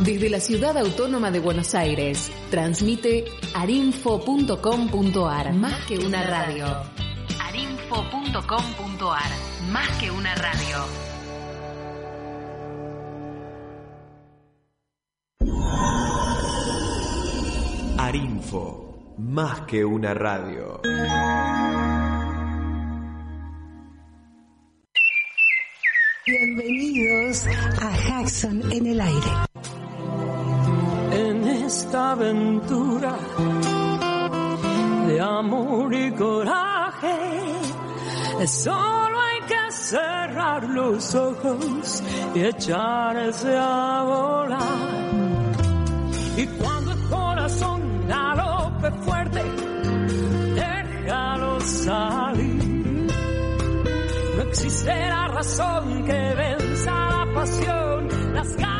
Desde la ciudad autónoma de Buenos Aires, transmite arinfo.com.ar, más que una radio. arinfo.com.ar, más que una radio. Arinfo, más que una radio. Bienvenidos a Jackson en el aire. Esta aventura de amor y coraje, solo hay que cerrar los ojos y echarse a volar. Y cuando el corazón galope fuerte, déjalo salir. No existe la razón que venza la pasión, las ganas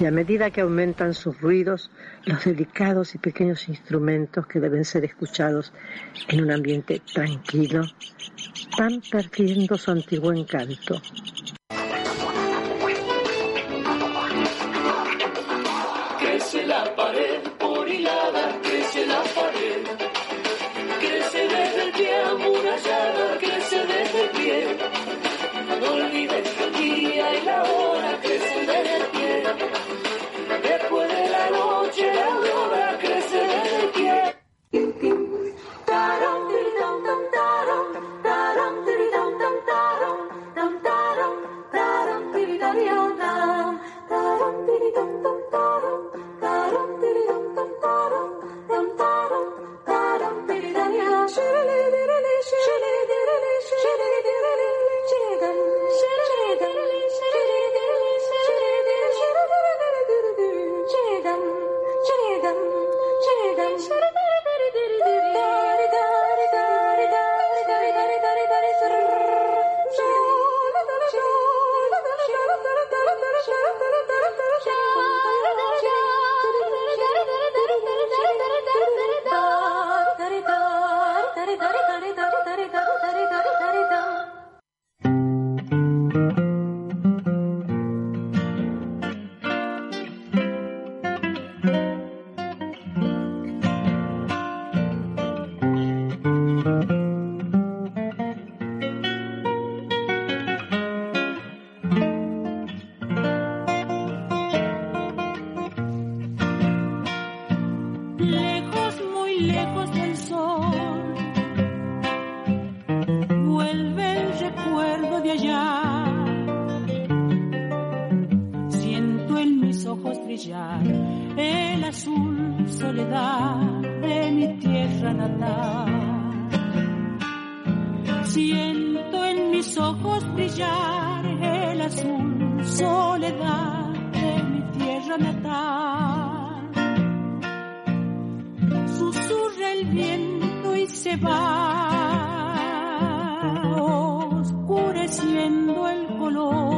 y a medida que aumentan sus ruidos, los delicados y pequeños instrumentos que deben ser escuchados en un ambiente tranquilo van perdiendo su antiguo encanto. Brillar el azul soledad de mi tierra natal. Siento en mis ojos brillar el azul soledad de mi tierra natal. Susurra el viento y se va oscureciendo el color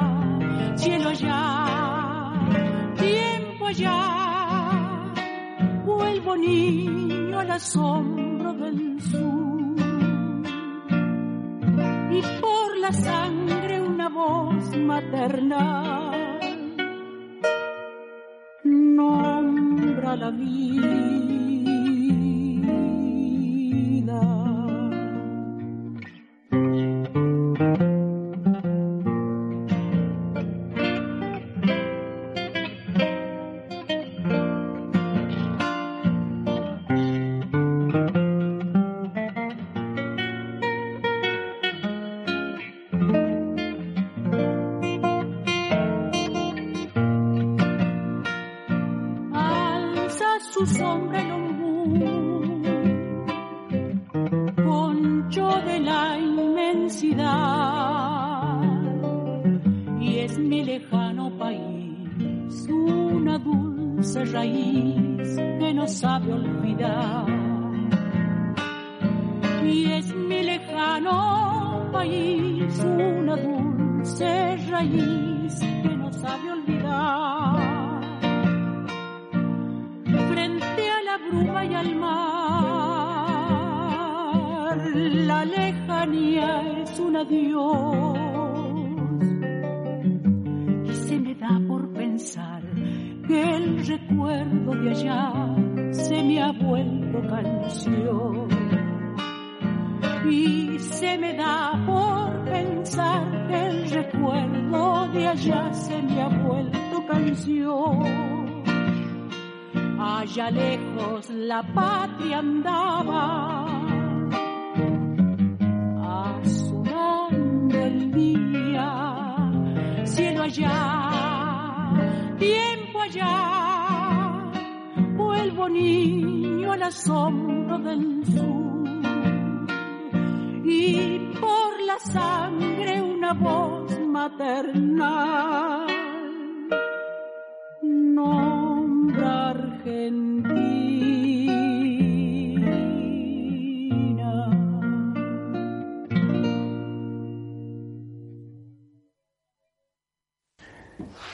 cielo ya, tiempo ya, vuelvo niño al asombro del sur. Y por la sangre una voz maternal nombra la vida.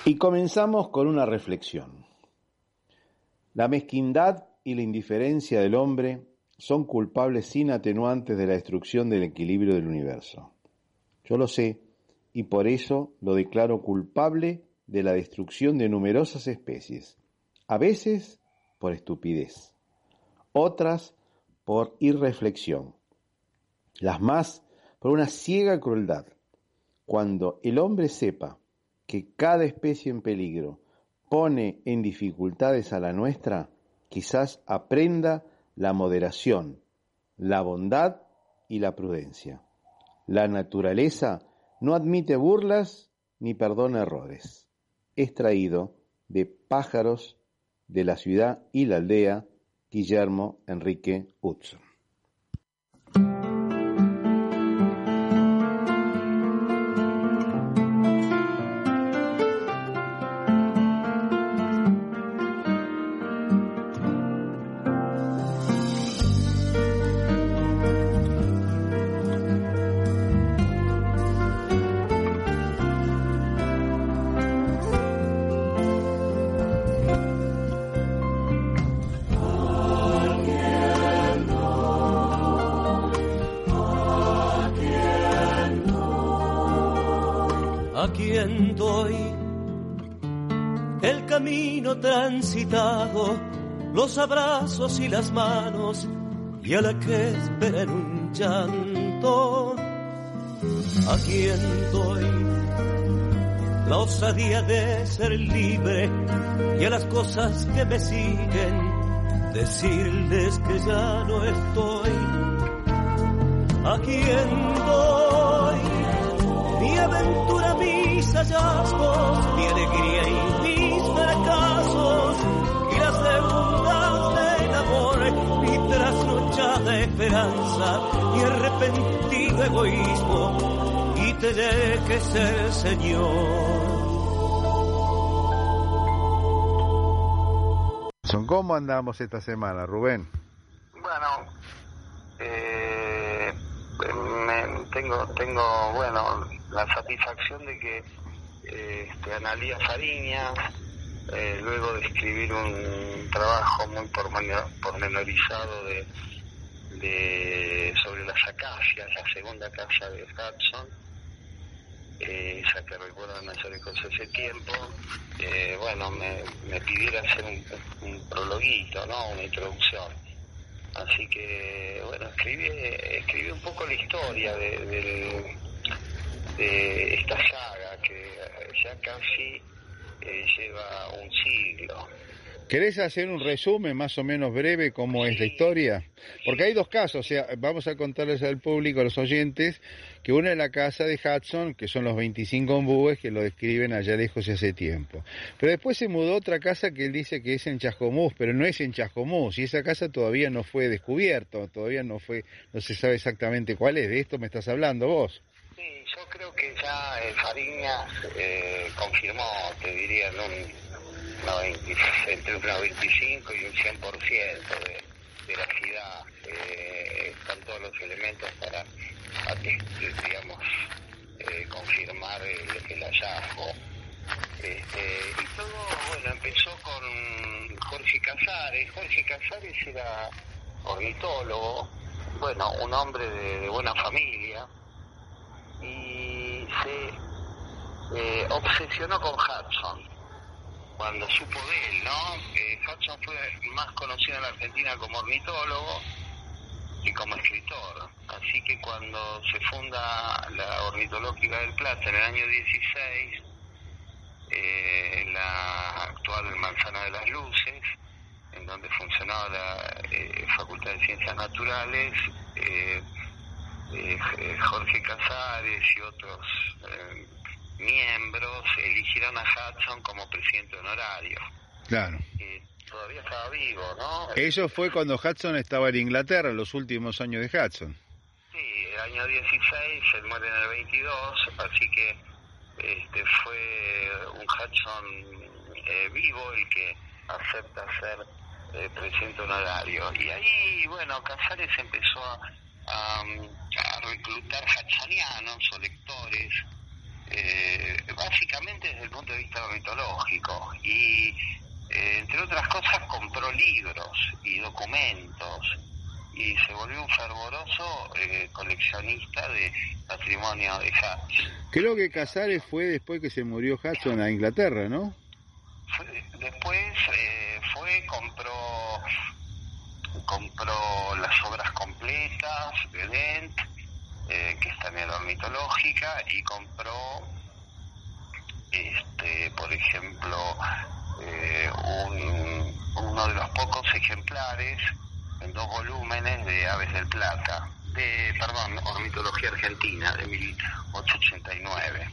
Y comenzamos con una reflexión. La mezquindad y la indiferencia del hombre son culpables sin atenuantes de la destrucción del equilibrio del universo. Yo lo sé y por eso lo declaro culpable de la destrucción de numerosas especies, a veces por estupidez, otras por irreflexión, las más por una ciega crueldad. Cuando el hombre sepa que cada especie en peligro pone en dificultades a la nuestra, quizás aprenda la moderación, la bondad y la prudencia. La naturaleza no admite burlas ni perdona errores. Extraído de Pájaros de la ciudad y la aldea, Guillermo Enrique Hudson. Abrazos y las manos, y a la que espera en un llanto, a quien doy la osadía de ser libre y a las cosas que me siguen decirles que ya no estoy. ¿A quién doy mi aventura, mis hallazgos, mi alegría y esperanza y arrepentido egoísmo y tener que ser señor? ¿Cómo andamos esta semana, Rubén? Bueno, eh, tengo, tengo, bueno, la satisfacción de que eh, este, Analía Fariña, eh, luego de escribir un trabajo muy pormenorizado de, de sobre las acacias, la segunda casa de Hudson, eh, esa que recuerdan mayores cosas hace tiempo, eh, bueno, me, me, hacer un, prologuito, ¿no? Una introducción. Así que, bueno, escribí, escribí un poco la historia de, de, esta saga que ya casi eh, lleva un siglo. ¿Querés hacer un resumen más o menos breve cómo es la historia? Porque hay dos casos, o sea, vamos a contarles al público, a los oyentes, que una es la casa de Hudson, que son los 25 ombúes que lo describen allá lejos hace tiempo. Pero después se mudó otra casa que él dice que es en Chascomús, pero no es en Chascomús, y esa casa todavía no fue descubierto, todavía no fue, no se sabe exactamente cuál es, de esto me estás hablando vos. Sí, yo creo que ya eh, Fariñas eh, confirmó, te diría, un entre un 95 y un 100% de, de la ciudad. Eh, están todos los elementos para, digamos, eh, confirmar el, el hallazgo. Este, y todo, bueno, empezó con Jorge Casares. Jorge Casares era ornitólogo, bueno, un hombre de, buena familia, y se eh, obsesionó con Hudson cuando supo de él, ¿no? Eh, Hudson fue más conocido en la Argentina como ornitólogo y como escritor. Así que cuando se funda la Ornitológica del Plata en el año 16, eh, la actual Manzana de las Luces, en donde funcionaba la eh, Facultad de Ciencias Naturales, eh Jorge Casares y otros miembros eligieron a Hudson como presidente honorario. Claro. todavía estaba vivo, ¿no? Eso fue cuando Hudson estaba en Inglaterra, los últimos años de Hudson. Sí, el año 16, él muere en el 22, así que este fue un Hudson eh, vivo el que acepta ser eh, presidente honorario. Y ahí, bueno, Casares empezó a, a, a reclutar hudsonianos o lectores eh, básicamente desde el punto de vista mitológico y eh, entre otras cosas compró libros y documentos y se volvió un fervoroso eh, coleccionista de patrimonio de Hudson. Creo que Casares fue después que se murió Hudson a Inglaterra, ¿no? después fue, compró compró las obras completas de Dent, eh, que es también ornitológica, y compró, este, por ejemplo, eh, uno de los pocos ejemplares en dos volúmenes de Aves del Plata, de, perdón, Ornitología Argentina, de 1889.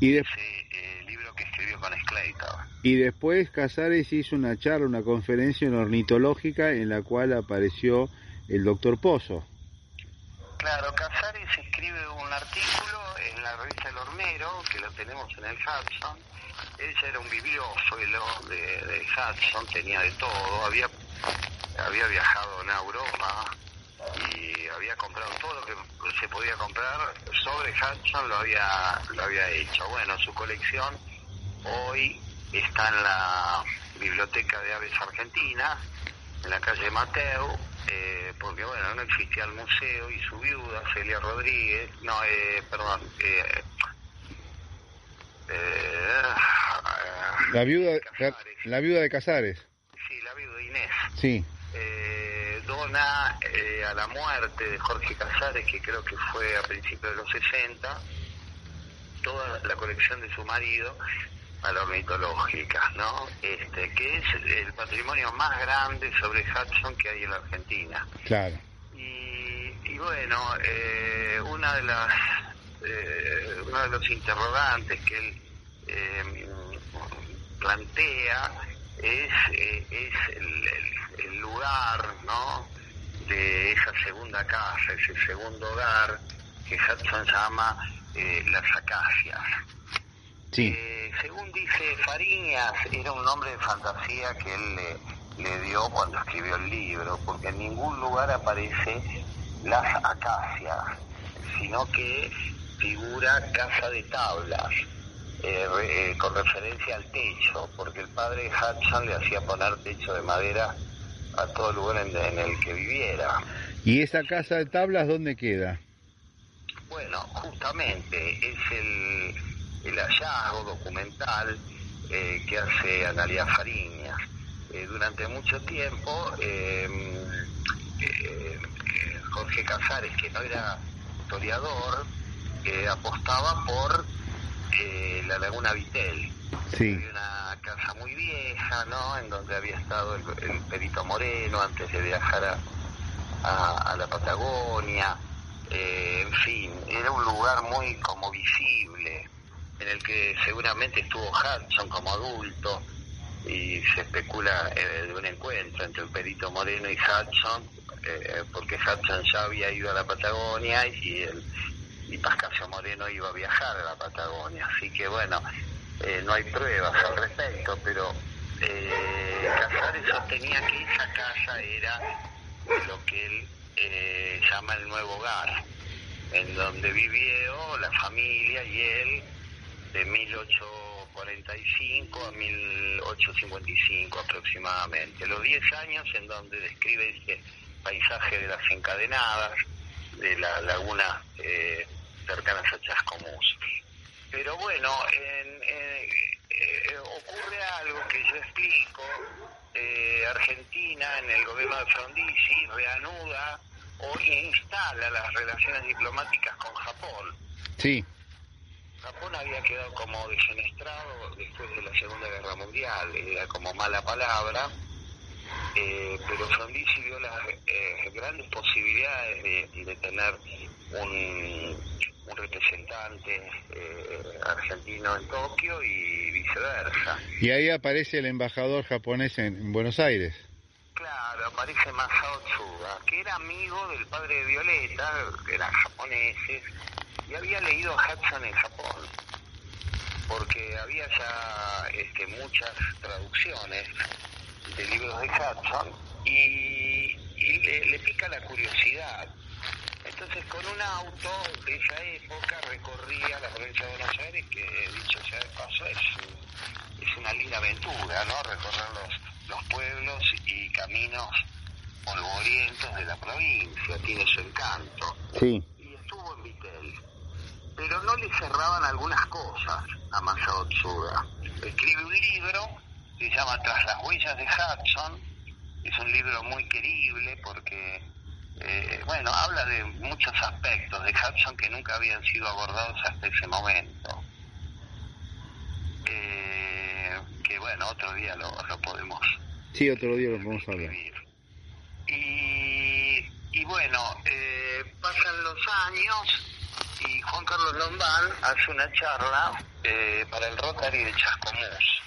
Y Ese eh, libro que escribió con Sclater. Y después Casares hizo una charla, una conferencia en ornitológica en la cual apareció el doctor Pozo. Claro, Casares un en la revista El Hornero, que lo tenemos en el Hudson. Él era un bibliófilo de, de Hudson, tenía de todo, había, había viajado en Europa y había comprado todo lo que se podía comprar sobre Hudson, lo había, lo había hecho. Bueno, su colección hoy está en la Biblioteca de Aves Argentina, en la calle Mateo, eh, porque bueno, no existía el museo y su viuda, Celia Rodríguez, no, eh, perdón, eh, La viuda, de la, la viuda de Casares. Sí, la viuda Inés. Sí, eh, dona eh, a la muerte de Jorge Casares, que creo que fue a principios de los 60, toda la colección de su marido ornitológica, ¿no? Este, que es el patrimonio más grande sobre Hudson que hay en la Argentina. claro. Y, y bueno, eh, una de las eh, uno de los interrogantes que él eh, plantea es, eh, es el, el- el lugar, ¿no? De esa segunda casa, ese segundo hogar que Hudson llama eh, las acacias. Sí, Eh, según dice Fariñas, era un nombre de fantasía que él le, le dio cuando escribió el libro, porque en ningún lugar aparece las acacias, sino que figura casa de tablas, eh, eh, con referencia al techo, porque el padre Hudson le hacía poner techo de madera a todo lugar en, en el que viviera. ¿Y esa casa de tablas dónde queda? Bueno, justamente es el, el hallazgo documental eh, que hace Analia Fariñas. Eh, durante mucho tiempo, eh, Jorge Casares, que no era historiador, apostaba por la Laguna Vitel. Sí, Había una casa muy vieja, ¿no? En donde había estado el, el Perito Moreno antes de viajar a, a, a la Patagonia. Eh, en fin, era un lugar muy como visible, en el que seguramente estuvo Hudson como adulto y se especula eh, de un encuentro entre el Perito Moreno y Hudson, eh, porque Hudson ya había ido a la Patagonia y el y Pascasio Moreno iba a viajar a la Patagonia. Así que bueno, eh, no hay pruebas al respecto, pero eh, Casares sostenía que esa casa era lo que él eh, llama el nuevo hogar, en donde vivió la familia y él de 1845 a 1855 aproximadamente. Los 10 años en donde describe ese paisaje de las encadenadas, de la laguna eh, cercanas a Chascomús. Pero bueno, en- en- eh, ocurre algo que yo explico. eh, Argentina, en el gobierno de Frondizi, reanuda o instala las relaciones diplomáticas con Japón. sí, Japón había quedado como defenestrado después de la Segunda Guerra Mundial, era como mala palabra, eh, pero Frondizi vio las eh, grandes posibilidades de, de tener un, un representante eh, argentino en Tokio y viceversa. y ahí aparece el embajador japonés en, en Buenos Aires. Claro, aparece Masao Tsuda, que era amigo del padre de Violeta, que eran japoneses, y había leído a Hudson en Japón, porque había ya este, muchas traducciones de libros de Hudson, y, le, pica la curiosidad. Entonces con un auto de esa época recorría la provincia de Buenos Aires, que dicho sea de paso es, es una linda aventura, ¿no? Recorrer los, los pueblos y caminos polvorientos de la provincia, tiene su encanto. Sí, estuvo en Vitel. Pero no le cerraban algunas cosas a Masao Tsuda. Escribe un libro que se llama Tras las huellas de Hudson. Es un libro muy querible porque, eh, bueno, habla de muchos aspectos de Hudson que nunca habían sido abordados hasta ese momento. Eh, que bueno, otro día lo, lo podemos sí, otro día lo a hablar. escribir. Y, y bueno, eh, pasan los años y Juan Carlos Lombán hace una charla eh, para el Rotary de Chascomús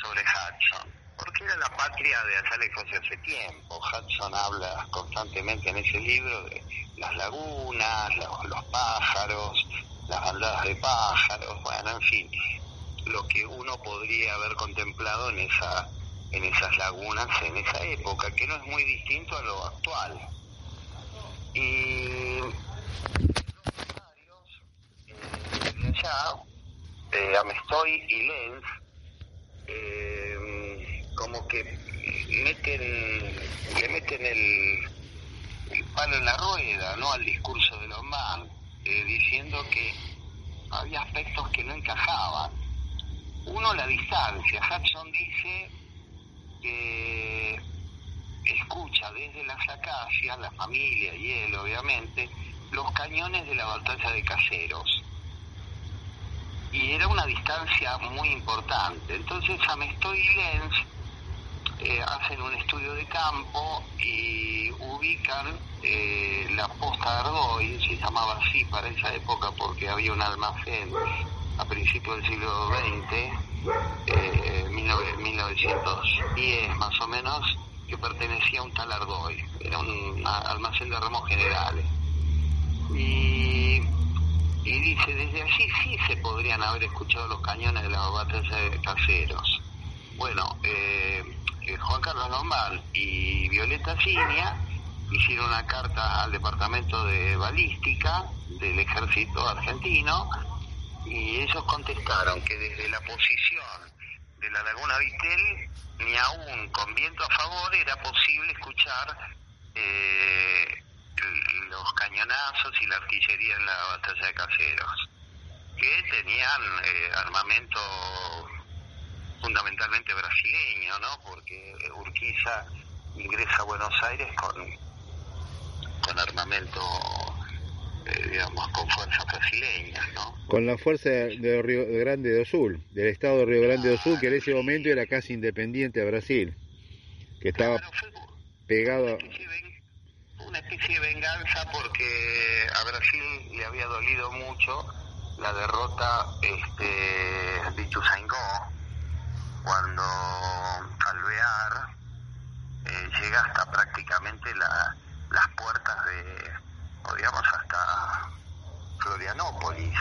sobre Hudson, porque era la patria de allá lejos de hace tiempo. Hudson habla constantemente en ese libro de las lagunas, los, los pájaros, las bandadas de pájaros, bueno, en fin, lo que uno podría haber contemplado en esa en esas lagunas en esa época, que no es muy distinto a lo actual. Y eh, allá, eh, Amestoy y Lenz, eh, como que meten, le meten el, palo en la rueda, ¿no? Al discurso de Lombán, eh, diciendo que había aspectos que no encajaban uno, la distancia. Hudson dice que escucha desde las acacias, la familia y él obviamente, los cañones de la batalla de Caseros. Y era una distancia muy importante. Entonces Amestoy y Lenz eh, hacen un estudio de campo y ubican eh, la posta de Ardoy, se llamaba así para esa época porque había un almacén a principios del siglo XX, eh, 1910 más o menos, que pertenecía a un tal Ardoy, era un almacén de ramos generales. Y, dice, desde allí sí se podrían haber escuchado los cañones de batalla de caseros. Bueno, eh, eh, Juan Carlos Lombard y Violeta Cinia hicieron una carta al departamento de balística del ejército argentino y ellos contestaron que desde la posición de la laguna Vitel, ni aún con viento a favor era posible escuchar eh, los cañonazos y la artillería en la batalla de Caseros, que tenían eh, armamento fundamentalmente brasileño, ¿no? Porque Urquiza ingresa a Buenos Aires con, con armamento, eh, digamos, con fuerzas brasileñas, ¿no? Con la fuerza de Río Grande do Sul, del estado de Río Grande do Sul, que en ese momento era casi independiente a Brasil, que estaba Claro, fue pegado a... una especie, de, una especie de venganza porque a Brasil le había dolido mucho la derrota este, de Ituzaingó cuando Alvear eh, llega hasta prácticamente la- las puertas de, o digamos, hasta Florianópolis.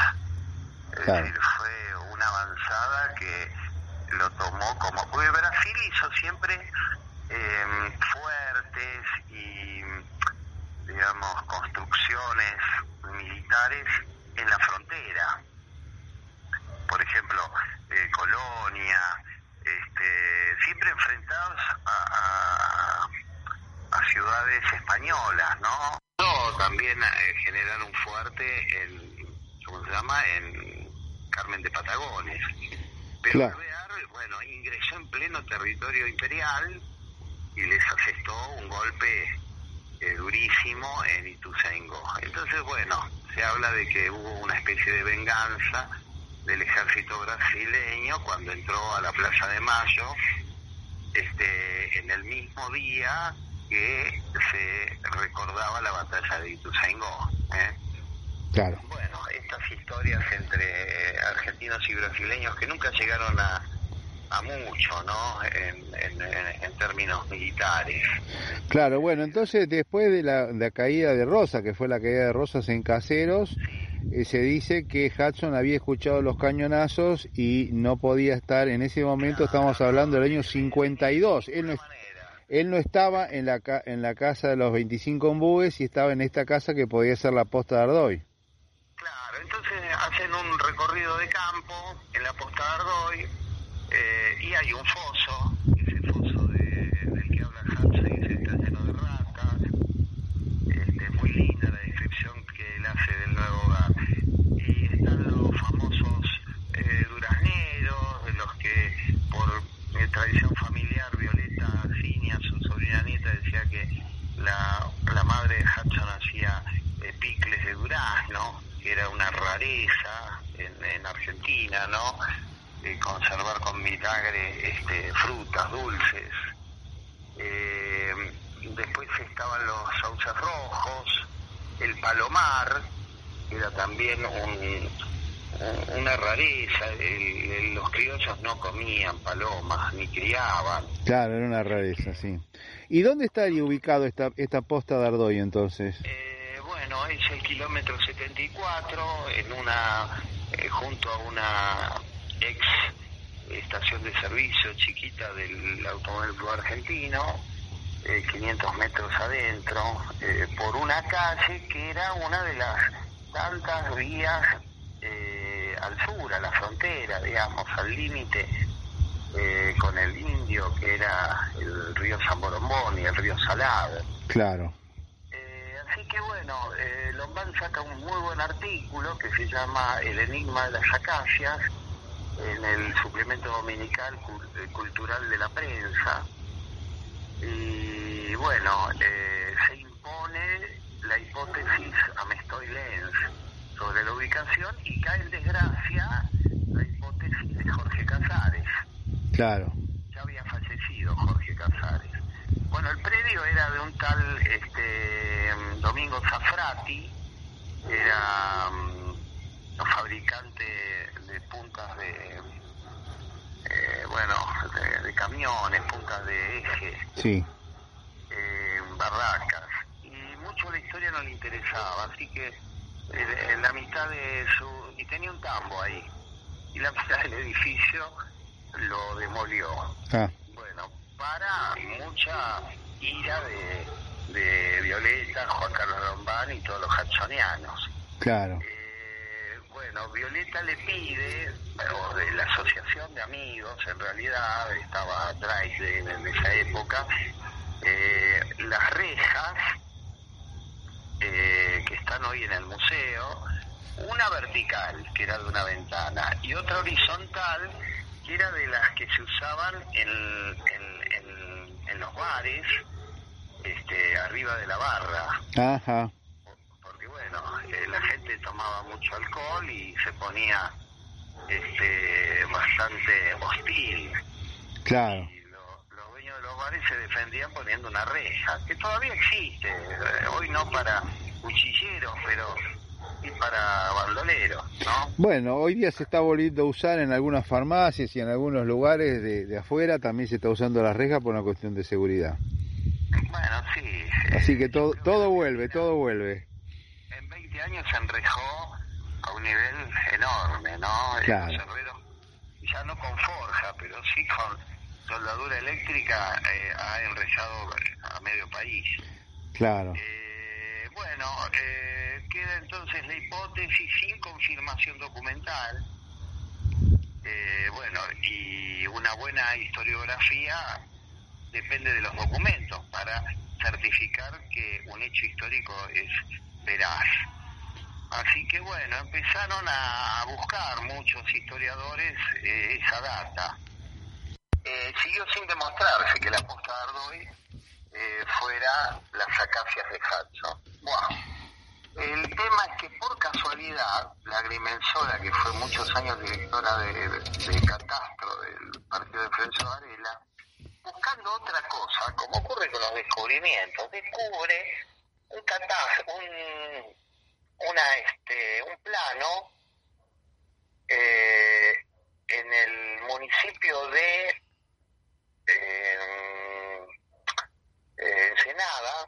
Es Claro. decir, fue una avanzada que lo tomó como... Porque Brasil hizo siempre eh, fuertes y, digamos, construcciones militares en la frontera. Por ejemplo, eh, Colonia, este, siempre enfrentados a, a- a ciudades españolas, ¿no? No, también eh, generar un fuerte en, ¿cómo se llama? En Carmen de Patagones. Pero Claro. Alvear, bueno, ingresó en pleno territorio imperial y les asestó un golpe eh, durísimo en Ituzaingó. Entonces, bueno, se habla de que hubo una especie de venganza del ejército brasileño cuando entró a la Plaza de Mayo este, en el mismo día que se recordaba la batalla de Ituzaingó. ¿eh? Claro. Bueno, estas historias entre argentinos y brasileños que nunca llegaron a, a mucho, ¿no? En, en- términos militares. Claro, bueno, entonces después de la, de la caída de Rosa, que fue la caída de Rosas en Caseros, eh, se dice que Hudson había escuchado los cañonazos y no podía estar, en ese momento estamos hablando del año 52, él no, él no estaba en la, en la casa de los 25 ombúes y estaba en esta casa que podía ser la posta de Ardoy. Claro, entonces hacen un recorrido de campo en la Posta de Ardoy eh, y hay un foso, ese foso de, del que habla Hudson y se está lleno de ratas. Este, muy linda la descripción que él hace del nuevo hogar. Y están los famosos eh, durazneros, de los que por tradición familiar Violeta Cinia, su sobrina nieta, decía que la, la madre de Hudson hacía eh, picles de durazno, que era una rareza en, en Argentina, ¿no? Eh, conservar con vinagre este, frutas dulces. Eh, después estaban los sauces rojos, el palomar, que era también un, un- una rareza. El- el- los criollos no comían palomas, ni criaban. Claro, era una rareza, sí. ¿Y dónde estaría ubicado esta, esta posta de Ardoy entonces? Eh, es el kilómetro 74, en una, eh, junto a una ex estación de servicio chiquita del Automóvil Club Argentino, eh, 500 metros adentro, eh, por una calle que era una de las tantas vías eh, al sur, a la frontera, digamos, al límite con el indio, que era el río San Borombón y el río Salado. Claro. Eh, así que bueno, eh, Lombard saca un muy buen artículo que se llama El enigma de las acacias en el suplemento dominical cultural de la prensa. Y bueno, eh, se impone la hipótesis Amestoy-Lenz sobre la ubicación y cae en desgracia la hipótesis de Jorge Casares. Claro. Ya había fallecido Jorge Casares. Bueno, el predio era de un tal este, Domingo Zafrati, era um, fabricante de puntas de, eh, bueno, de, camiones, puntas de eje, sí. eh, barracas. Y mucho la historia no le interesaba, así que en la mitad de su... y tenía un tambo ahí, y la mitad del edificio lo demolió. Ah. Para mucha ira de, de Violeta, Juan Carlos Lombán y todos los jacksonianos. Claro. Eh, bueno, Violeta le pide, o de la asociación de amigos, en realidad estaba atrás de, en esa época, eh, las rejas eh, que están hoy en el museo, una vertical, que era de una ventana, y otra horizontal, que era de las que se usaban en, en, en, los bares, este, arriba de la barra. Ajá. Porque bueno, eh, la gente tomaba mucho alcohol y se ponía este, bastante hostil. Claro. Y lo- los dueños de los bares se defendían poniendo una reja, que todavía existe, eh, hoy no para cuchilleros, pero sí para bandoleros, ¿no? Bueno, hoy día se está volviendo a usar en algunas farmacias y en algunos lugares de, de afuera también se está usando la reja por una cuestión de seguridad. Bueno, sí. Así eh, que todo, todo vuelve, todo vuelve. En 20 años se enrejó a un nivel enorme, ¿no? Claro. Herreros, ya no con forja, pero sí con soldadura eléctrica, eh, ha enrejado a medio país. Claro. Eh, bueno, eh, queda entonces la hipótesis sin confirmación documental. Eh, bueno, y una buena historiografía depende de los documentos para certificar que un hecho histórico es veraz. Así que bueno, empezaron a buscar muchos historiadores eh, esa data. Eh, siguió sin demostrarse que la posta de Ardoy eh, fuera las acacias de Hudson. Buah. El tema es que por casualidad, la agrimensora, que fue muchos años directora de catastro del partido de Florencio Varela, buscando otra cosa, como ocurre con los descubrimientos, descubre un catastro, un, una, este, un plano eh, en el municipio de eh, eh, Ensenada,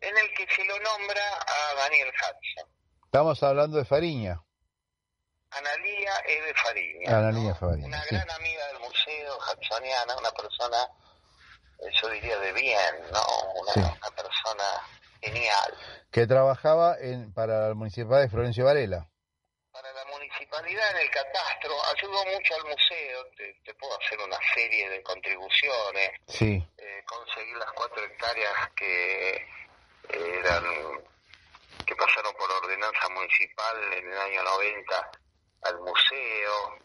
en el que se lo nombra a Daniel Hudson. Estamos hablando de Fariña. Analía Eve Fariña. Analía ¿no? Fariña, Una sí. gran amiga del museo, hudsoniana, una persona, eh, yo diría de bien, ¿no? Una, Sí. una persona genial. Que trabajaba en, para la municipalidad de Florencio Varela. Para la municipalidad en el catastro ayudó mucho al museo, te, te puedo hacer una serie de contribuciones, Sí. eh, conseguir las cuatro hectáreas que eran que pasaron por ordenanza municipal en el año 90 al museo,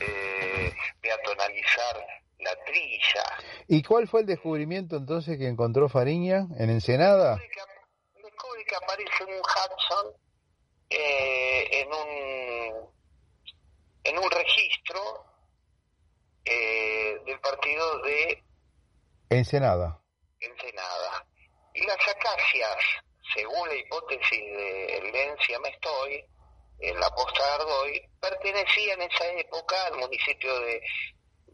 eh, peatonalizar la trilla. ¿Y cuál fue el descubrimiento entonces que encontró Fariña en Ensenada? Descubre que, ap- descubre que aparece un Hudson eh, en un en un registro eh, del partido de Ensenada. Ensenada. Y las acacias, según la hipótesis de Lencia Mestoy, en la posta de Ardoy, pertenecían en esa época al municipio de,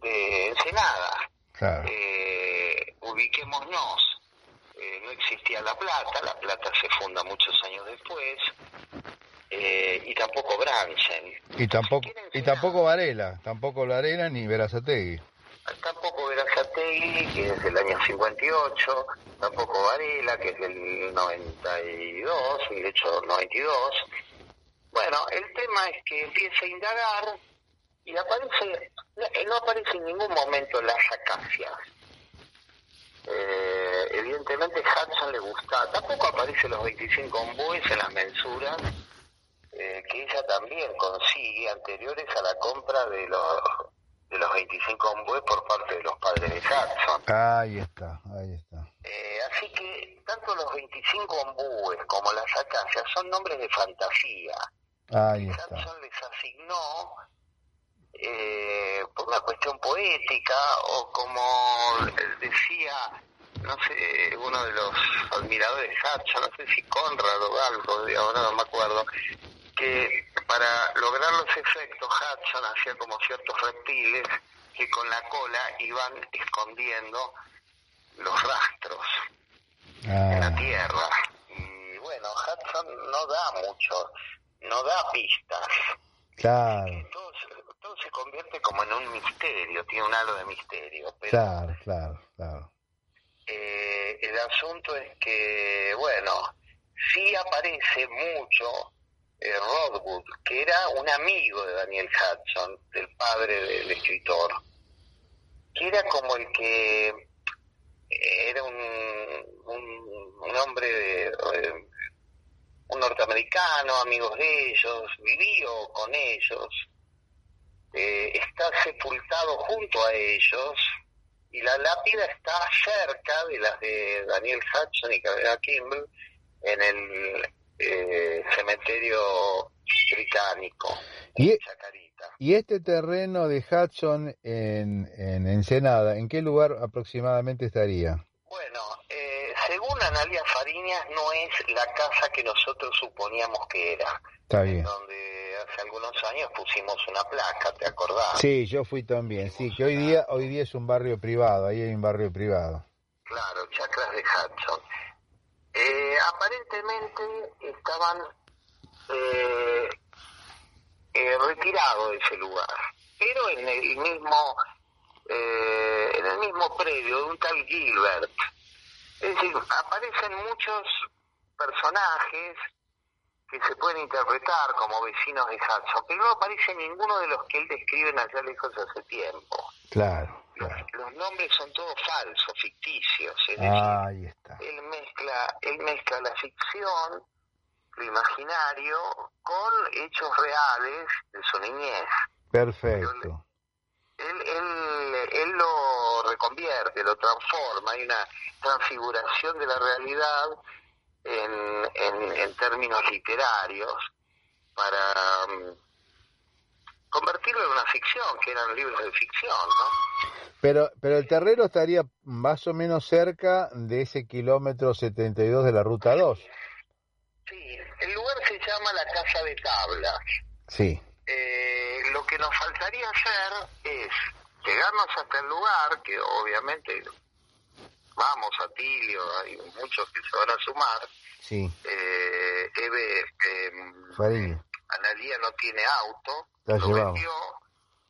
de Ensenada. Claro. Eh, ubiquémonos, eh, no existía La Plata, La Plata se funda muchos años después, eh, y tampoco Bransen. Y tampoco, y tampoco Varela, tampoco Varela ni Verazategui. Tampoco Verazategui, que es del año 58, tampoco Varela, que es del 92, y de hecho 92. Bueno, el tema es que empieza a indagar y aparece, no, no aparece en ningún momento las acacias. Eh, evidentemente Hudson le gusta, tampoco aparece los 25 ombúes en las mensuras eh, que ella también consigue anteriores a la compra de los de los 25 ombúes por parte de los padres de Hudson. Ahí está, ahí está. Eh, así que tanto los 25 ombúes como las acacias son nombres de fantasía. Ahí está. Hudson les asignó eh, por una cuestión poética o como decía no sé, uno de los admiradores Hudson, no sé si Conrad o algo, digamos, no me acuerdo, que para lograr los efectos Hudson hacía como ciertos reptiles que con la cola iban escondiendo los rastros en la Ah, tierra. Y bueno, Hudson no da mucho, no da pistas. claro, Todo, se- todo se convierte como en un misterio, tiene un halo de misterio. Pero claro, claro, claro. eh, el asunto es que, bueno, sí aparece mucho eh, Rodwood, que era un amigo de Daniel Hudson, del padre del escritor, que era como el que eh, era un, un, un hombre de, eh, un norteamericano, amigos de ellos, vivió con ellos, eh, está sepultado junto a ellos y la lápida está cerca de las de Daniel Hudson y Carolina Kimball en el eh, cementerio británico, Y, en Chacarita. y este terreno de Hudson en, en Ensenada, ¿en qué lugar aproximadamente estaría? Bueno, eh, según Analia Fariñas, no es la casa que nosotros suponíamos que era, Está bien. donde hace algunos años pusimos una placa, ¿te acordás? Sí, yo fui también, sí, que hoy día, hoy día es un barrio privado, ahí hay un barrio privado. Claro, chacras de Hudson. Eh, aparentemente estaban eh, eh, retirados de ese lugar, pero en el mismo eh, en el mismo predio de un tal Gilbert. Es decir, aparecen muchos personajes que se pueden interpretar como vecinos de Hudson, pero no aparece ninguno de los que él describe Allá lejos hace tiempo. Claro, Los, nombres son todos falsos, ficticios, es decir, Ahí está. él mezcla, él mezcla la ficción, lo imaginario, con hechos reales de su niñez. Perfecto. Él, él, él lo reconvierte, lo transforma, hay una transfiguración de la realidad en, en, en términos literarios para mm, convertirlo en una ficción, que eran libros de ficción, ¿no? Pero, pero el terreno estaría más o menos cerca de ese kilómetro 72 de la ruta 2. Sí, el lugar se llama la Casa de Tablas. Sí, Eh, lo que nos faltaría hacer es llegarnos hasta el lugar, que obviamente vamos a Tilio, hay muchos que se van a sumar. sí, Eh, Eve, eh. Analía no tiene auto, La lo vendió,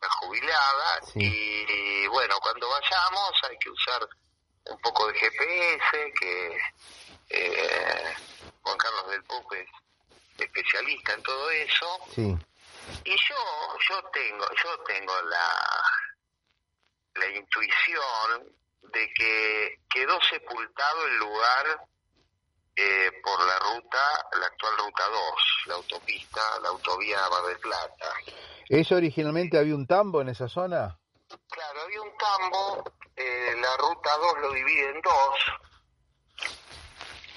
la jubilada, Sí. y bueno, cuando vayamos hay que usar un poco de GPS, que eh, Juan Carlos del Puc es especialista en todo eso, Sí, y yo, yo tengo, yo tengo la, la intuición de que quedó sepultado el lugar eh, por la ruta, la actual ruta 2, la autopista, la autovía Mar del Plata. ¿eso originalmente había un tambo en esa zona? Claro, había un tambo, eh, la ruta 2 lo divide en dos.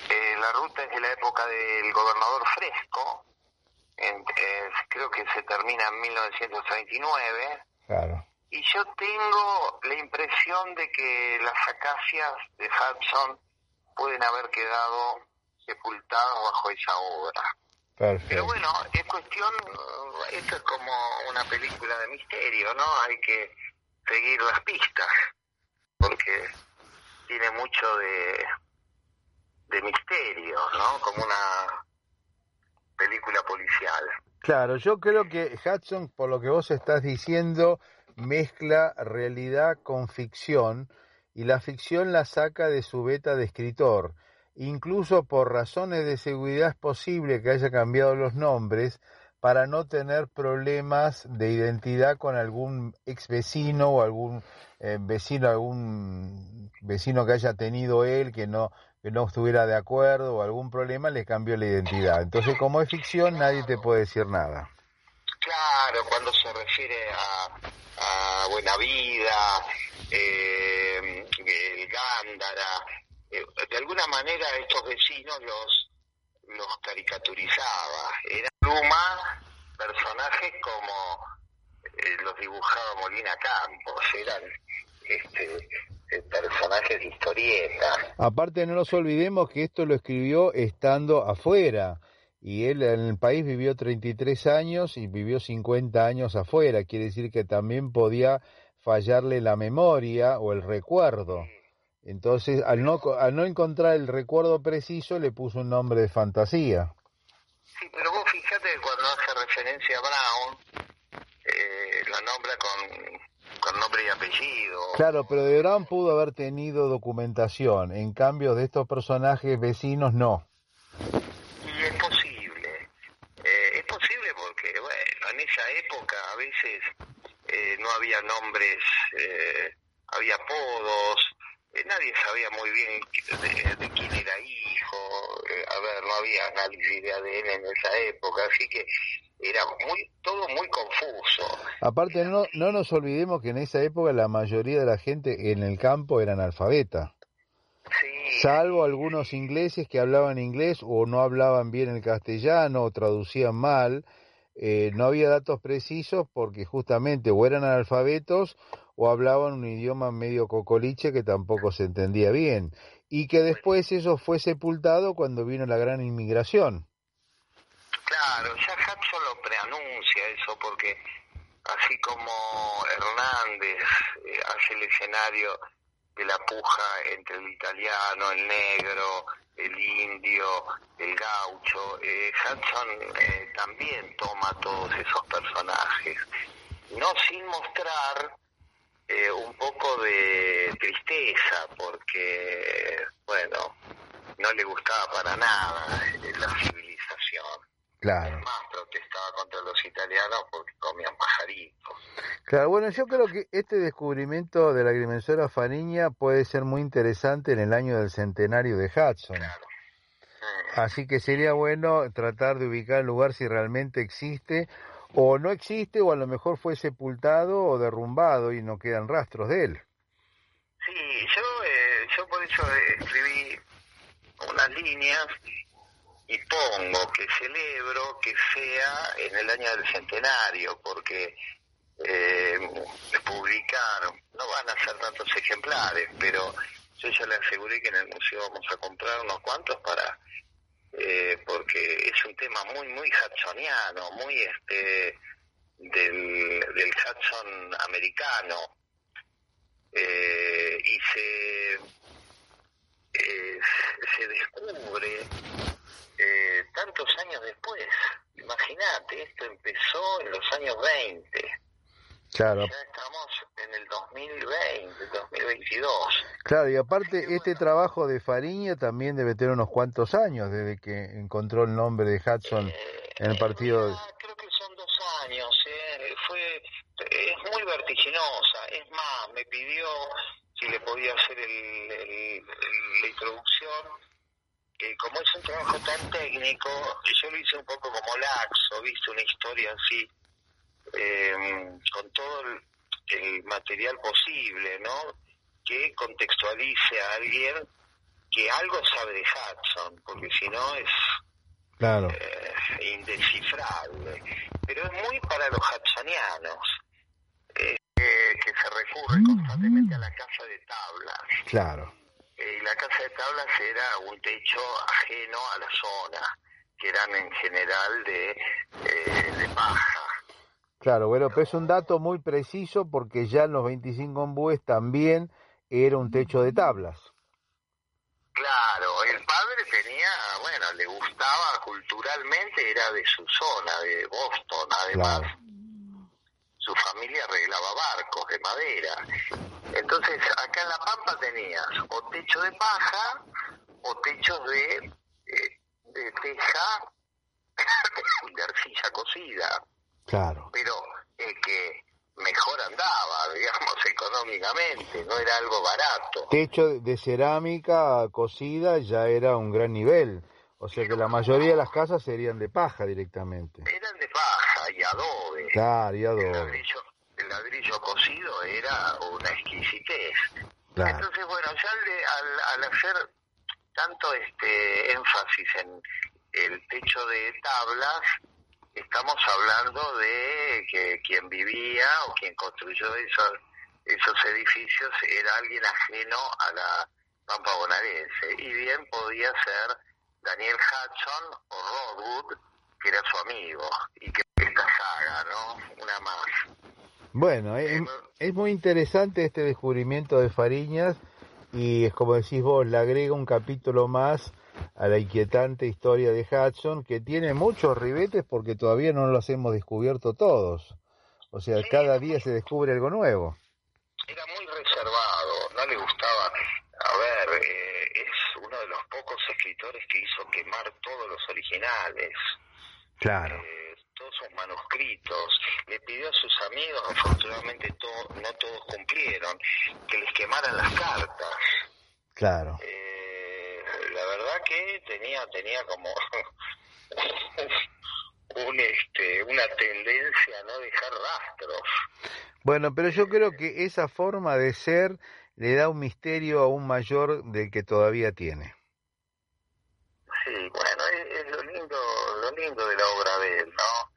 Eh, la ruta es de la época del gobernador Fresco, en- creo que se termina en 1939. Claro. Y yo tengo la impresión de que las acacias de Hudson pueden haber quedado sepultadas bajo esa obra. Pero Perfecto. bueno, es cuestión, esto es como una película de misterio, ¿no? Hay que seguir las pistas, porque tiene mucho de, de misterio, ¿no? Como una película policial. Claro, yo creo que Hudson, por lo que vos estás diciendo, mezcla realidad con ficción y la ficción la saca de su beta de escritor. Incluso por razones de seguridad es posible que haya cambiado los nombres para no tener problemas de identidad con algún ex vecino o algún eh, vecino, algún vecino que haya tenido él que no que no estuviera de acuerdo o algún problema, le cambió la identidad. Entonces, como es ficción, nadie te puede decir nada. Claro, cuando se refiere a, a Buena Vida, eh, el Gándara, eh, de alguna manera estos vecinos los, los caricaturizaba. Era pluma personajes como eh, los dibujaba Molina Campos, eran este, eh, personajes de historieta. Aparte, no nos olvidemos que esto lo escribió estando afuera. Y él en el país vivió 33 años y vivió 50 años afuera. Quiere decir que también podía fallarle la memoria o el recuerdo. Entonces, al no, al no encontrar el recuerdo preciso, le puso un nombre de fantasía. Sí, pero vos fíjate que cuando hace referencia a Brown, eh, lo nombra con, con nombre y apellido. Claro, pero de Brown pudo haber tenido documentación. En cambio, de estos personajes vecinos, no. Y es posible. Eh, es posible porque, bueno, en esa época a veces eh, no había nombres, eh, había apodos, nadie sabía muy bien de, de quién era hijo, eh, a ver, no había análisis de ADN en esa época, así que era muy todo muy confuso. Aparte, no, no nos olvidemos que en esa época la mayoría de la gente en el campo era analfabeta. Sí, Salvo algunos ingleses que hablaban inglés o no hablaban bien el castellano o traducían mal, eh, no había datos precisos porque justamente o eran analfabetos o hablaban un idioma medio cocoliche que tampoco se entendía bien y que después eso fue sepultado cuando vino la gran inmigración. Claro, ya Hudson lo preanuncia eso porque así como Hernández eh, hace el escenario de la puja entre el italiano, el negro, el indio, el gaucho, eh, Hudson eh, también toma todos esos personajes, no sin mostrar eh, un poco de tristeza porque, bueno, no le gustaba para nada eh, la civilización. Claro. Es más, protestaba contra los italianos porque comían pajaritos. Claro, bueno, yo creo que este descubrimiento de la agrimensora Fariña puede ser muy interesante en el año del centenario de Hudson. Claro. Así que sería bueno tratar de ubicar el lugar si realmente existe o no existe o a lo mejor fue sepultado o derrumbado y no quedan rastros de él. Sí, yo, eh, yo por eso eh, escribí unas líneas y pongo que celebro que sea en el año del centenario, porque eh, publicaron, no van a ser tantos ejemplares, pero yo ya le aseguré que en el museo vamos a comprar unos cuantos para eh, porque es un tema muy muy hudsoniano, muy este del, del Hudson americano eh, y se eh, se descubre eh, tantos años después. Imagínate, esto empezó en los años 20. Claro. 2020, 2022. Claro, y aparte este trabajo de Fariña también debe tener unos cuantos años desde que encontró el nombre de Hudson Eh, en el partido. de- mira, creo que son dos años, eh. fue es muy vertiginosa. Es más, me pidió si le podía hacer el, el- el- la introducción. como es un trabajo tan técnico, yo lo hice un poco como laxo, viste, una historia así, eh, con todo el, el material posible, ¿no? Que contextualice a alguien que algo sabe de Hudson, porque si no es Claro. eh, indescifrable. Pero es muy para los hudsonianos, eh, que, que se recurre constantemente a la casa de tablas. Claro. Eh, y la casa de tablas era un techo ajeno a la zona, que eran en general de, eh, de paja. Claro, bueno, pero es un dato muy preciso porque ya en los 25 ombúes también era un techo de tablas. Claro, el padre tenía, bueno, le gustaba culturalmente, era de su zona, de Boston, además. Claro. Su familia arreglaba barcos de madera. Entonces, acá en La Pampa tenías o techo de paja o techos de, eh, de teja de arcilla cocida. Claro. Pero el que mejor andaba, digamos, económicamente, no era algo barato. Techo de cerámica cocida ya era un gran nivel. O sea que la mayoría de las casas serían de paja directamente. Eran de paja y adobe. Claro, y El adobe. ladrillo, el ladrillo cocido era una exquisitez. Claro. Entonces, bueno, ya al, al hacer tanto este énfasis en el techo de tablas, estamos hablando de que quien vivía o quien construyó esos, esos edificios era alguien ajeno a la Pampa bonaerense. Y bien podía ser Daniel Hudson o Rodwood, que era su amigo, y que esta saga, ¿no? Una más. Bueno, es, es muy interesante este descubrimiento de Fariñas y es como decís vos, le agrega un capítulo más a la inquietante historia de Hudson que tiene muchos ribetes porque todavía no los hemos descubierto todos. O sea, cada día se descubre algo nuevo. era muy reservado, no le gustaba. A ver, eh, es uno de los pocos escritores que hizo quemar todos los originales, Claro. eh, todos sus manuscritos. Le pidió a sus amigos, afortunadamente no todos cumplieron, que les quemaran las cartas. Claro. Eh, la verdad que tenía tenía como un este una tendencia a no dejar rastros. Bueno, pero yo creo que esa forma de ser le da un misterio aún mayor del que todavía tiene. Sí, bueno, es, es lo lindo, lo lindo de la obra de él, ¿no?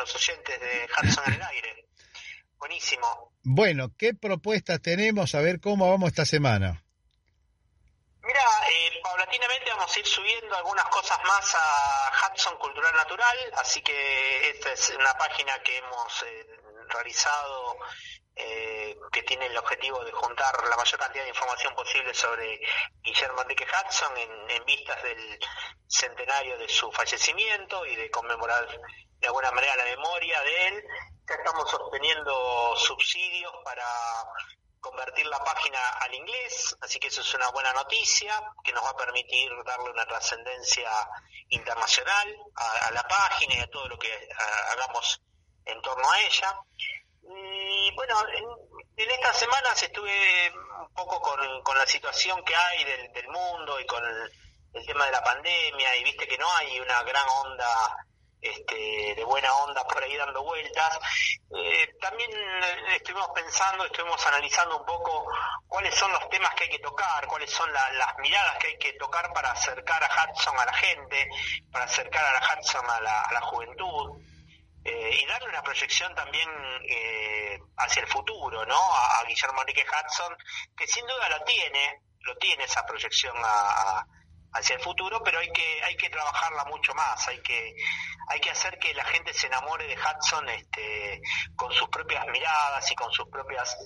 Los oyentes de Hudson en el aire. Buenísimo. Bueno, ¿qué propuestas tenemos? A ver cómo vamos esta semana. Mira, eh, paulatinamente vamos a ir subiendo algunas cosas más a Hudson Cultural Natural, así que esta es una página que hemos eh, realizado eh, que tiene el objetivo de juntar la mayor cantidad de información posible sobre Guillermo Enrique Hudson en, en vistas del centenario de su fallecimiento y de conmemorar de alguna manera la memoria de él. Ya estamos obteniendo subsidios para convertir la página al inglés, así que eso es una buena noticia que nos va a permitir darle una trascendencia internacional a, a la página y a todo lo que hagamos en torno a ella. Y bueno, en, estas semanas estuve un poco con, con la situación que hay del, del mundo y con el, tema de la pandemia y viste que no hay una gran onda este, de buena onda por ahí dando vueltas. Eh, también eh, estuvimos pensando, estuvimos analizando un poco cuáles son los temas que hay que tocar, cuáles son la, las miradas que hay que tocar para acercar a Hudson a la gente, para acercar a la Hudson a la, a la juventud. Eh, y darle una proyección también eh, hacia el futuro, ¿no? A, Guillermo Enrique Hudson, que sin duda lo tiene, lo tiene esa proyección a, a hacia el futuro, pero hay que hay que trabajarla mucho más, hay que hay que hacer que la gente se enamore de Hudson este con sus propias miradas y con sus propias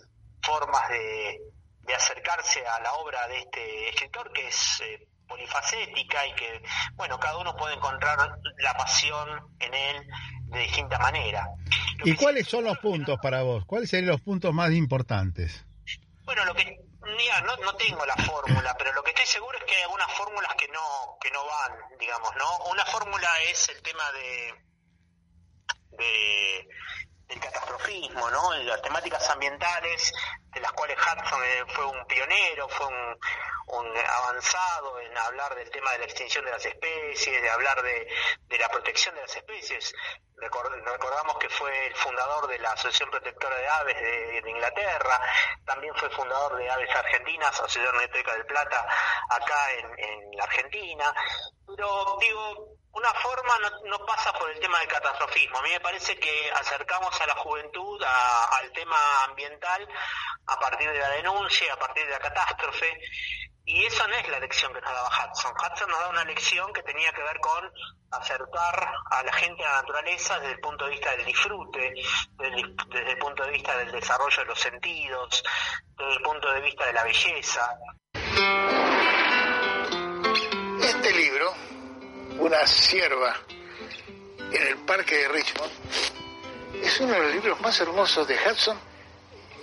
formas de, de acercarse a la obra de este escritor que es eh, polifacética y que bueno cada uno puede encontrar la pasión en él de distinta manera. Lo ¿Y cuáles son los puntos para vos? ¿Cuáles serían los puntos más importantes? Bueno, lo que No, no tengo la fórmula, pero lo que estoy seguro es que hay algunas fórmulas que no, que no van, digamos, ¿no? Una fórmula es el tema de, de del catastrofismo, ¿no? Las temáticas ambientales, de las cuales Hudson eh, fue un pionero, fue un, avanzado en hablar del tema de la extinción de las especies, de hablar de, de la protección de las especies. Recordamos que fue el fundador de la Asociación Protectora de Aves de, Inglaterra, también fue fundador de Aves Argentinas, Asociación Ornitológica del Plata, acá en, en la Argentina. Pero digo, una forma no, pasa por el tema del catastrofismo. A mí me parece que acercamos a la juventud al tema ambiental a partir de la denuncia, a partir de la catástrofe. Y esa no es la lección que nos daba Hudson. Hudson nos da una lección que tenía que ver con acercar a la gente a la naturaleza desde el punto de vista del disfrute, desde el punto de vista del desarrollo de los sentidos, desde el punto de vista de la belleza. Este libro una sierva en el parque de Richmond. Es uno de los libros más hermosos de Hudson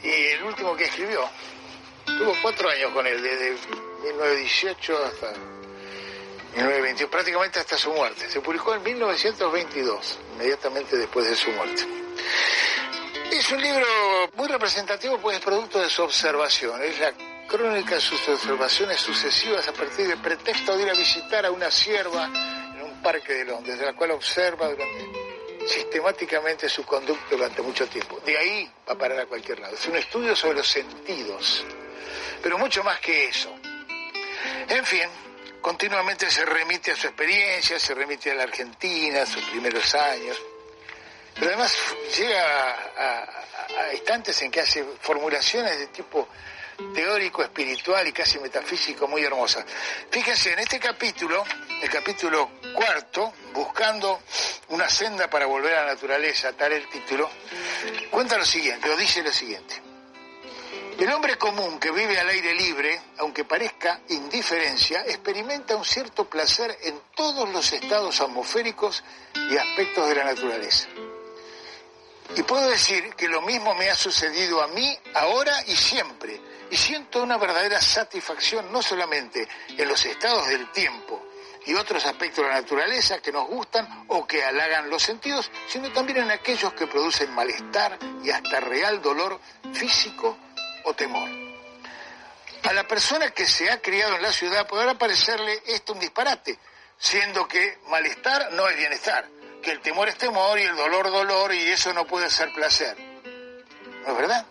y el último que escribió. Tuvo cuatro años con él, desde 1918 hasta 1922, prácticamente hasta su muerte. Se publicó en 1922, inmediatamente después de su muerte. Es un libro muy representativo, pues es producto de su observación. Es la crónica de sus observaciones sucesivas a partir del pretexto de ir a visitar a una sierva Parque de Londres, de la cual observa sistemáticamente su conducta durante mucho tiempo. De ahí va a parar a cualquier lado. Es un estudio sobre los sentidos, pero mucho más que eso. En fin, continuamente se remite a su experiencia, se remite a la Argentina, a sus primeros años, pero además llega a instantes en que hace formulaciones de tipo teórico, espiritual y casi metafísico muy hermosa. Fíjense, en este capítulo, el capítulo cuarto, buscando una senda para volver a la naturaleza, tal el título, cuenta lo siguiente, o dice lo siguiente. El hombre común que vive al aire libre, aunque parezca indiferencia, experimenta un cierto placer en todos los estados atmosféricos y aspectos de la naturaleza. Y puedo decir que lo mismo me ha sucedido a mí ahora y siempre y siento una verdadera satisfacción no solamente en los estados del tiempo y otros aspectos de la naturaleza que nos gustan o que halagan los sentidos, sino también en aquellos que producen malestar y hasta real dolor físico o temor. A la persona que se ha criado en la ciudad podrá parecerle esto un disparate, siendo que malestar no es bienestar, que el temor es temor y el dolor dolor y eso no puede ser placer. ¿No es verdad?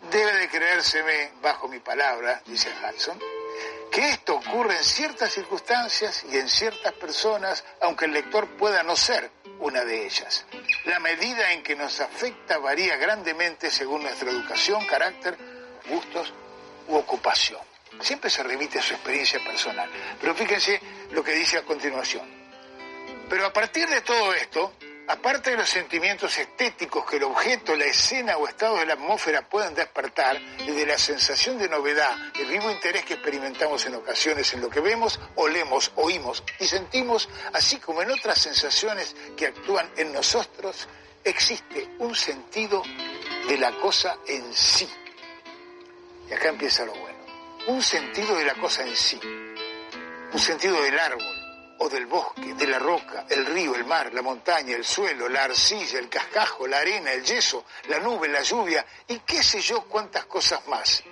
Debe de creérseme bajo mi palabra, dice Hudson, que esto ocurre en ciertas circunstancias y en ciertas personas, aunque el lector pueda no ser una de ellas. La medida en que nos afecta varía grandemente según nuestra educación, carácter, gustos u ocupación. Siempre se remite a su experiencia personal. Pero fíjense lo que dice a continuación. Pero a partir de todo esto, aparte de los sentimientos estéticos que el objeto, la escena o estado de la atmósfera pueden despertar, y de la sensación de novedad, el vivo interés que experimentamos en ocasiones en lo que vemos, olemos, oímos y sentimos, así como en otras sensaciones que actúan en nosotros, existe un sentido de la cosa en sí. Y acá empieza lo bueno. Un sentido de la cosa en sí. Un sentido del árbol, o del bosque, de la roca, el río, el mar, la montaña, el suelo, la arcilla, el cascajo, la arena, el yeso, la nube, la lluvia y qué sé yo cuántas cosas más.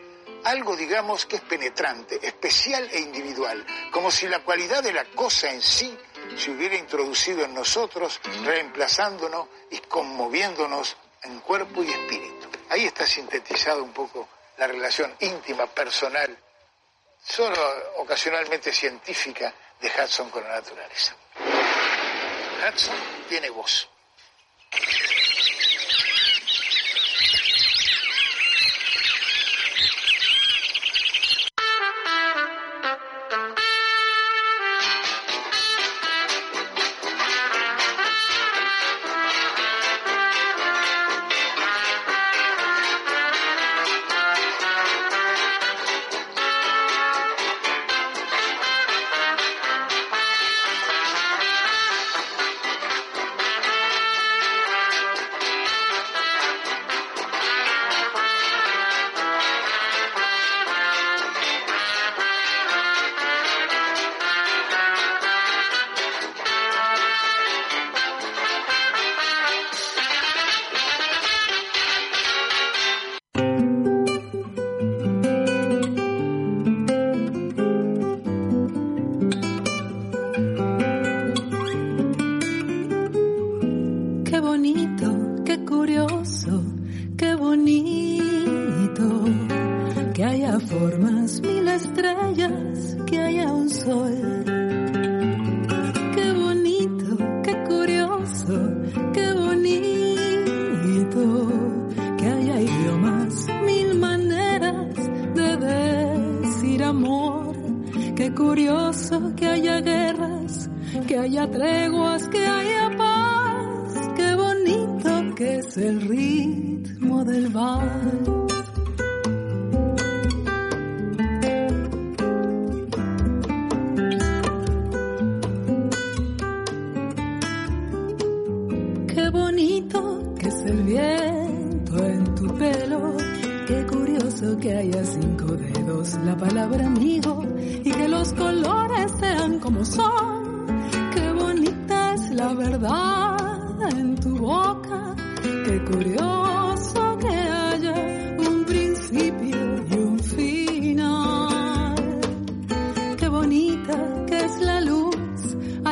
Algo, digamos, que es penetrante, especial e individual, como si la cualidad de la cosa en sí se hubiera introducido en nosotros, reemplazándonos y conmoviéndonos en cuerpo y espíritu. Ahí está sintetizado un poco la relación íntima, personal, solo ocasionalmente científica de Hudson con la naturaleza. Hudson tiene voz.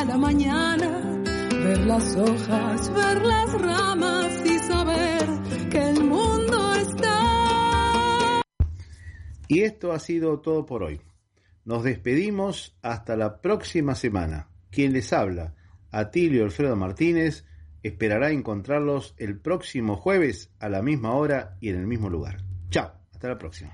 La mañana ver las hojas, ver las ramas y saber que el mundo está. Y esto ha sido todo por hoy. Nos despedimos hasta la próxima semana. Quien les habla, Atilio Alfredo Martínez, esperará encontrarlos el próximo jueves a la misma hora y en el mismo lugar. Chao, hasta la próxima.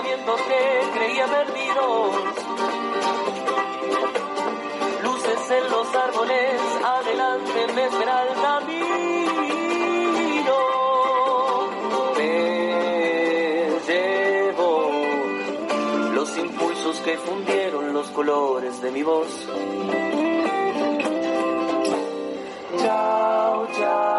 pensamientos que creía perdidos. Luces en los árboles, adelante me espera el camino. Me llevo los impulsos que fundieron los colores de mi voz. Chao, chao.